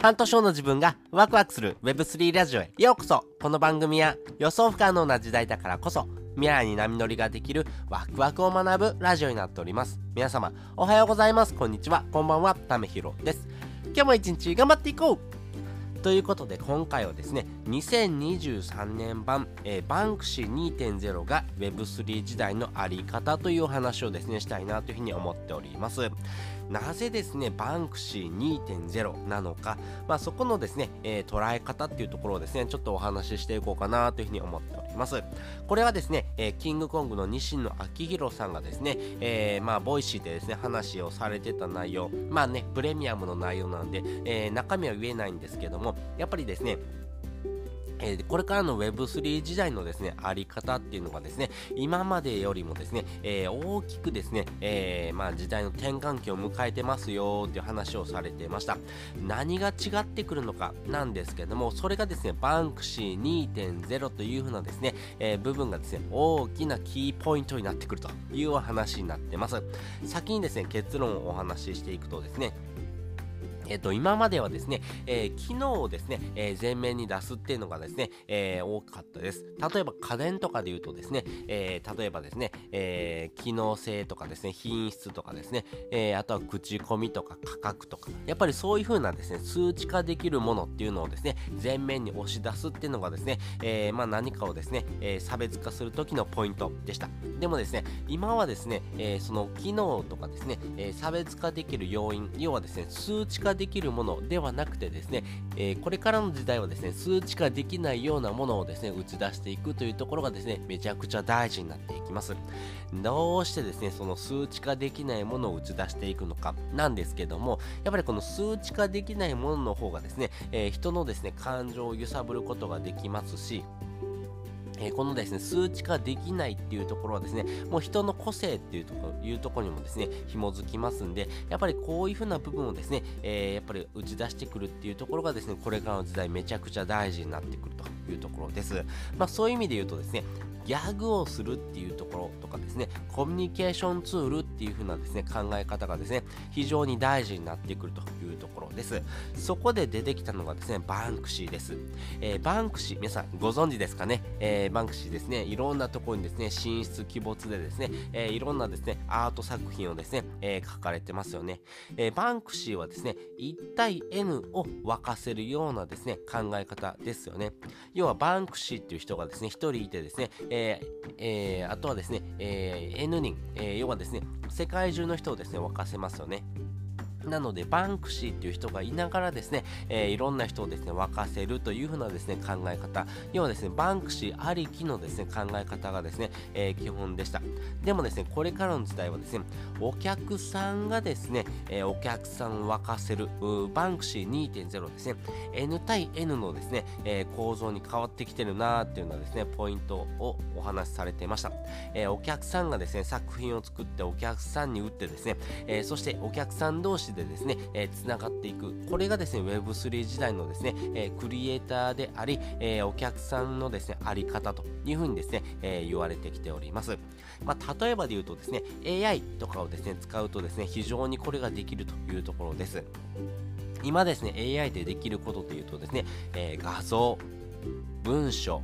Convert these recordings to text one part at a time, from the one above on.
半年後の自分がワクワクする Web3 ラジオへ。ようこそ。この番組は予想不可能な時代だからこそ未来に波乗りができるワクワクを学ぶラジオになっております。皆様おはようございます。こんにちは。こんばんは。ためひろです。今日も一日頑張っていこう。ということで今回はですね2023年版、えー、バンクシー2.0が Web3 時代のあり方というお話をですねしたいなというふうに思っております。なぜですねバンクシー2.0なのか、まあ、そこのですね、えー、捉え方っていうところをですねちょっとお話ししていこうかなというふうに思っております。これはですね、えー、キングコングの西野亮廣さんがですね、えー、まあ Voicy でですね話をされてた内容まあねプレミアムの内容なんで、え中身は言えないんですけどもやっぱりですねえー、これからの Web3 時代のですね、あり方っていうのがですね、今までよりもですね、えー、大きくですね、えー、まあ時代の転換期を迎えてますよっていう話をされてました。何が違ってくるのかなんですけども、それがですね、バンクシー2.0というふうなですね、え部分がですね、大きなキーポイントになってくるというお話になってます。先にですね、結論をお話ししていくとですね、えっと、今まではですね、えー、機能をですね、えー、前面に出すっていうのがですね、えー、多かったです。例えば家電とかで言うとですね、えー、例えばですね、えー、機能性とかですね、品質とかですね、えー、あとは口コミとか価格とか、やっぱりそういう風なですね、数値化できるものっていうのをですね、前面に押し出すっていうのがですね、えー、まあ何かをですね、えー、差別化する時のポイントでした。でもですね、今はですね、えー、その機能とかですね、えー、差別化できる要因、要はですね、数値化できるものではなくてですね、えー、これからの時代はですね、数値化できないようなものをですね、打ち出していくというところがですね、めちゃくちゃ大事になっていきます。どうしてですね、その数値化できないものを打ち出していくのかなんですけども、やっぱりこの数値化できないものの方がですね、えー、人のですね、感情を揺さぶることができますし、えー、このですね、数値化できないっていうところはですね、もう人の個性っていうところ、いうところにもですね、紐づきますんで、やっぱりこういう風な部分をですね、えー、やっぱり打ち出してくるっていうところがですね、これからの時代めちゃくちゃ大事になってくるというところです。まあそういう意味で言うとですね、ギャグをするっていうところとかですね、コミュニケーションツールっていう風なですね、考え方がですね、非常に大事になってくるというところです。そこで出てきたのがですね、バンクシーです。えー、バンクシー、皆さんご存知ですかね、えー、バンクシーですね、いろんなところにですね、神出鬼没でですね、えー、いろんなですね、アート作品をですね、え描かれてますよね。えバンクシーはですね、1対 N を沸かせるようなですね、考え方ですよね。要はバンクシーっていう人がですね、1人いてですね、えーえー、あとはですね、えー、N 人、えー、要はですね、世界中の人をですね、沸かせますよね。なので、バンクシーっていう人がいながらですね、えー、いろんな人をですね、沸かせるというふうなですね、考え方。要はですね、バンクシーありきのですね、考え方がですね、えー、基本でした。でもですね、これからの時代はですね、お客さんがですね、えー、お客さんを沸かせる、バンクシー2.0ですね、N 対 N のですね、え構造に変わってきてるなーっていうのはですね、ポイントをお話しされていました。えお客さんがですね、作品を作ってお客さんに売ってですね、えそしてお客さん同士ででですね、えー、繋がっていく。これがですね、Web3 時代のですね、えー、クリエイターであり、えー、お客さんのですね、あり方というふうにですね、え、言われてきております。まあ、例えばで言うとですね、AI とかをですね、使うとですね、非常にこれができるというところです。今ですね、AI でできることというとですね、え、画像、文章、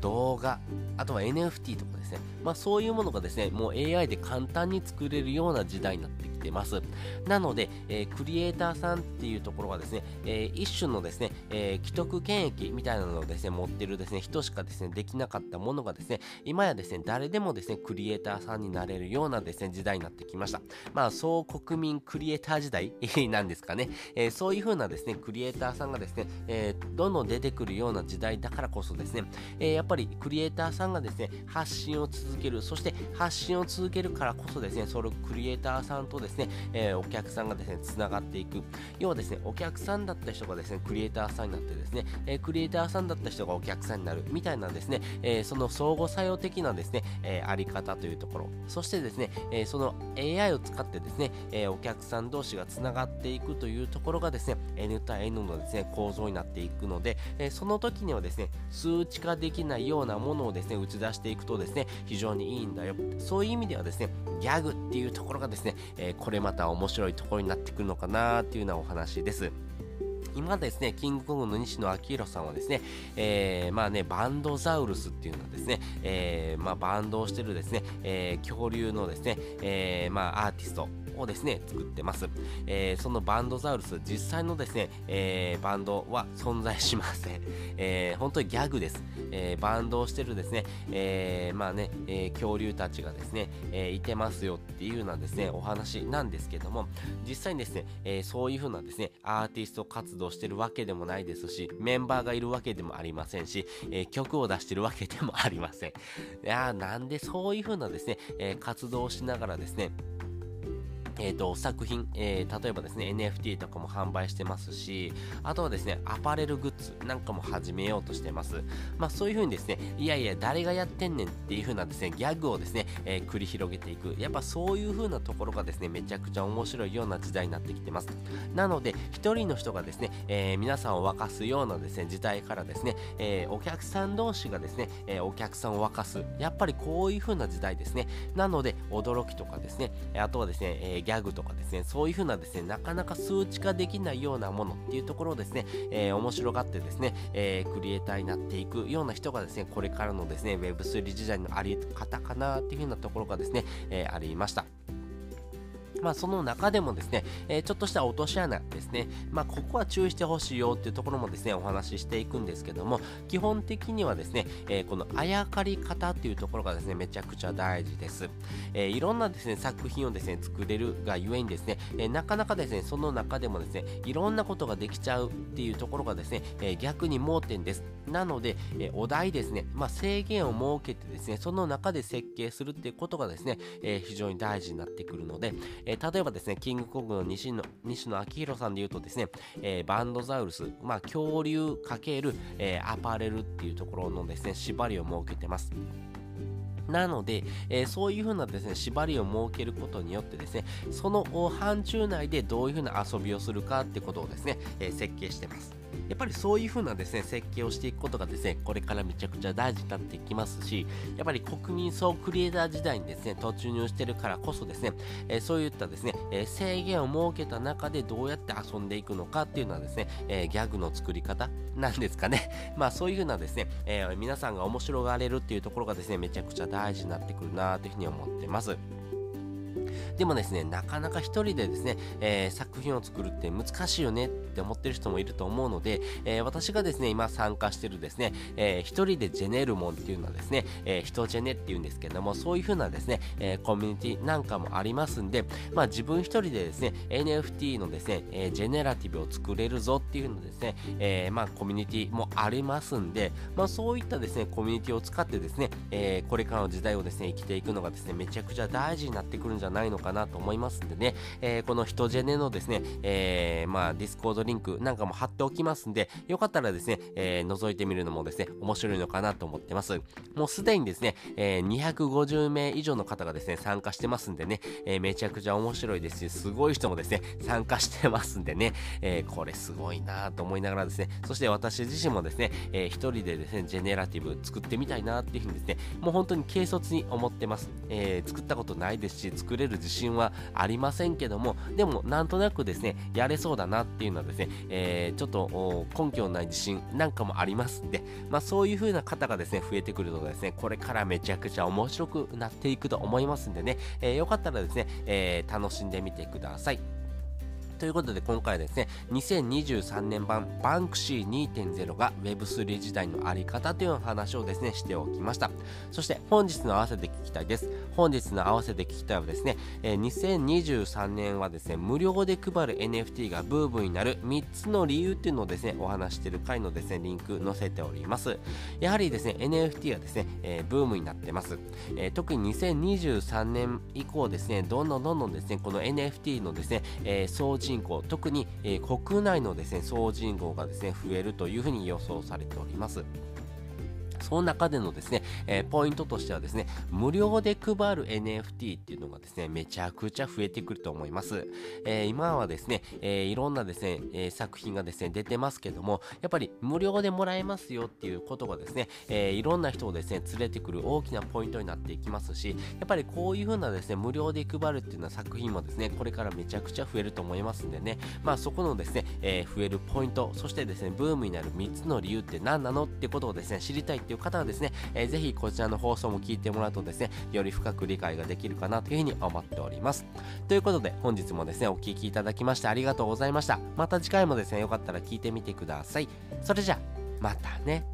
動画、あとは NFT とかですね、まあそういうものがですね、もう AI で簡単に作れるような時代になってきてます。なので、えー、クリエイターさんっていうところはですね、えー、一種のですね、えー、既得権益みたいなのをですね、持ってるですね、人しかですね、できなかったものがですね、今やですね、誰でもですね、クリエイターさんになれるようなですね、時代になってきました。まあ、総国民クリエイター時代 なんですかね、えそういう風なですね、クリエイターさんがですね、えどんどん出てくるような時代だからこそですね、えやっぱりクリエイターさんがですね、発信を続ける、そして発信を続けるからこそですね、そのクリエイターさんとですね、ねえー、お客さんがですね、つながっていく。要はですね、お客さんだった人がですね、クリエイターさんになってですね、えー、クリエイターさんだった人がお客さんになる、みたいなですね、えー、その相互作用的なですね、えあり方というところ。そしてですね、えその AI を使ってですね、えお客さん同士がつながっていくというところがですね、N 対 N のですね、構造になっていくので、えその時にはですね、数値化できないようなものをですね、打ち出していくとですね、非常にいいんだよ。そういう意味ではですね、ギャグっていうところがですね、え、これまた面白いところになってくるのかなっていうようなお話です。今ですね、キングコングの西野昭弘さんはですね、えー、まあね、バンドザウルスっていうのはですね、えー、まあバンドをしてるですね、えー、恐竜のですね、えー、まあアーティスト、をですね、作ってます。えー、そのバンドザウルス、実際のですね、えー、バンドは存在しません。えー、本当にギャグです。えー、バンドをしてるですね、えー、まあね、えー、恐竜たちがですね、えー、いてますよっていうようなですね、お話なんですけども、実際にですね、えー、そういう風なですね、アーティスト活動してるわけでもないですし、メンバーがいるわけでもありませんし、えー、曲を出してるわけでもありません。いやなんでそういう風なですね、えー、活動をしながらですね、えーと、作品、えー、例えばですね NFT とかも販売してますしあとはですねアパレルグッズなんかも始めようとしてます。まあそういう風にですねいやいや誰がやってんねんっていう風なですねギャグをですね、えー、繰り広げていく。やっぱそういう風なところがですねめちゃくちゃ面白いような時代になってきてます。なので一人の人がですね、えー、皆さんを沸かすようなですね時代からですね、えお客さん同士がですね、えお客さんを沸かす。やっぱりこういう風な時代ですね。なので驚きとかですねあとはですね、えギャグとかですね、そういう風なですね、なかなか数値化できないようなものっていうところをですね、えー、面白がってですね、えー、クリエイターになっていくような人がですね、これからのですね、Web3 時代のあり方かなっていう風なところがですね、えー、ありました。まあ、その中でもですね、えー、ちょっとした落とし穴ですね、まあ、ここは注意してほしいよっていうところもですね、お話ししていくんですけども、基本的にはですね、えー、このあやかり方っていうところがですね、めちゃくちゃ大事です。えー、いろんなですね、作品をですね、作れるがゆえにですね、えなかなかですね、その中でもですね、いろんなことができちゃうっていうところがですね、え逆に盲点です。なので、えお題ですね、まあ、制限を設けてですね、その中で設計するっていうことがですね、え非常に大事になってくるので、え例えばですね、キングコングの西野西野昭弘さんで言うとですね、えー、バンドザウルス、まあ、恐竜×、えー、アパレルっていうところのですね、縛りを設けてます。なので、えー、そういうふうなですね、縛りを設けることによってですね、その範疇内でどういうふうな遊びをするかってことをですね、えー、設計してます。やっぱりそういう風なですね、設計をしていくことがですね、これからめちゃくちゃ大事になってきますし、やっぱり国民総クリエイター時代にですね、突入してるからこそですね、えー、そういったですね、えー、制限を設けた中でどうやって遊んでいくのかっていうのはですね、えー、ギャグの作り方なんですかね。まあそういう風なですね、え皆さんが面白がれるっていうところがですね、めちゃくちゃ大事になってくるなというふうに思ってます。でもですね、なかなか一人でですね、えー、作品を作るって難しいよねって思ってる人もいると思うので、えー、私がですね、今参加してるですね、えー、一人でジェネルモンっていうのはですね、えー、人ジェネっていうんですけども、そういう風なですね、えー、コミュニティなんかもありますんで、まあ自分一人でですね、NFT のですね、えー、 generative を作れるぞっていうのですね、えー、まあコミュニティもありますんで、まあそういったですね、コミュニティを使ってですね、えー、これからの時代をですね、生きていくのがですね、めちゃくちゃ大事になってくるんじゃないのかかなと思いますんでね、えー、この人ジェネのですね、えー、まあ Discord リンクなんかも貼っておきますんで、よかったらですね、えー、覗いてみるのもですね、面白いのかなと思ってます。もうすでにですね、え、250名以上の方がですね、参加してますんでね、え、めちゃくちゃ面白いですし、すごい人もですね、参加してますんでね、え、これすごいなと思いながらですね、そして私自身もですね、えー、一人でですね、ジェネラティブ作ってみたいなっていうふうにですね、もう本当に軽率に思ってます。え、作ったことないですし、作れる自信信はありませんけども、でもなんとなくですね、やれそうだなっていうのはですね、えー、ちょっと根拠のない自信なんかもありますんで、まあそういう風な方がですね、増えてくるとですね、これからめちゃくちゃ面白くなっていくと思いますんでね、えー、よかったらですね、えー、楽しんでみてください。ということで今回はですね、2023年版バンクシー2.0が Web3 時代のあり方という話をですね、しておきました。そして本日の合わせて聞きたいです。本日の合わせて聞きたいはですね、え、2023年はですね、無料で配る NFT がブームになる3つの理由っていうのをですね、お話している回のですね、リンク載せております。やはりですね、NFT はですね、ブームになってます。特に2023年以降ですね、どんどんどんどんですね、この NFT のですね、えー、総人口、特に、えー、国内のですね、総人口がですね、増えるというふうに予想されております。その中でのですね、えー、ポイントとしてはですね、無料で配る NFT っていうのがですね、めちゃくちゃ増えてくると思います。えー、今はですね、えー、いろんなですね、え作品がですね、出てますけども、やっぱり無料でもらえますよっていうことがですね、えいろんな人をですね、連れてくる大きなポイントになっていきますし、やっぱりこういう風なですね、無料で配るっていうような作品もですね、これからめちゃくちゃ増えると思いますんでね、まあそこのですね、え増えるポイント、そしてですね、ブームになる3つの理由って何なのってことをですね、知りたいってう方はですね、えー、ぜひこちらの放送も聞いてもらうとですね、より深く理解ができるかなというふうに思っております。ということで、本日もですね、お聴きいただきましてありがとうございました。また次回もですね、よかったら聞いてみてください。それじゃあ、またね。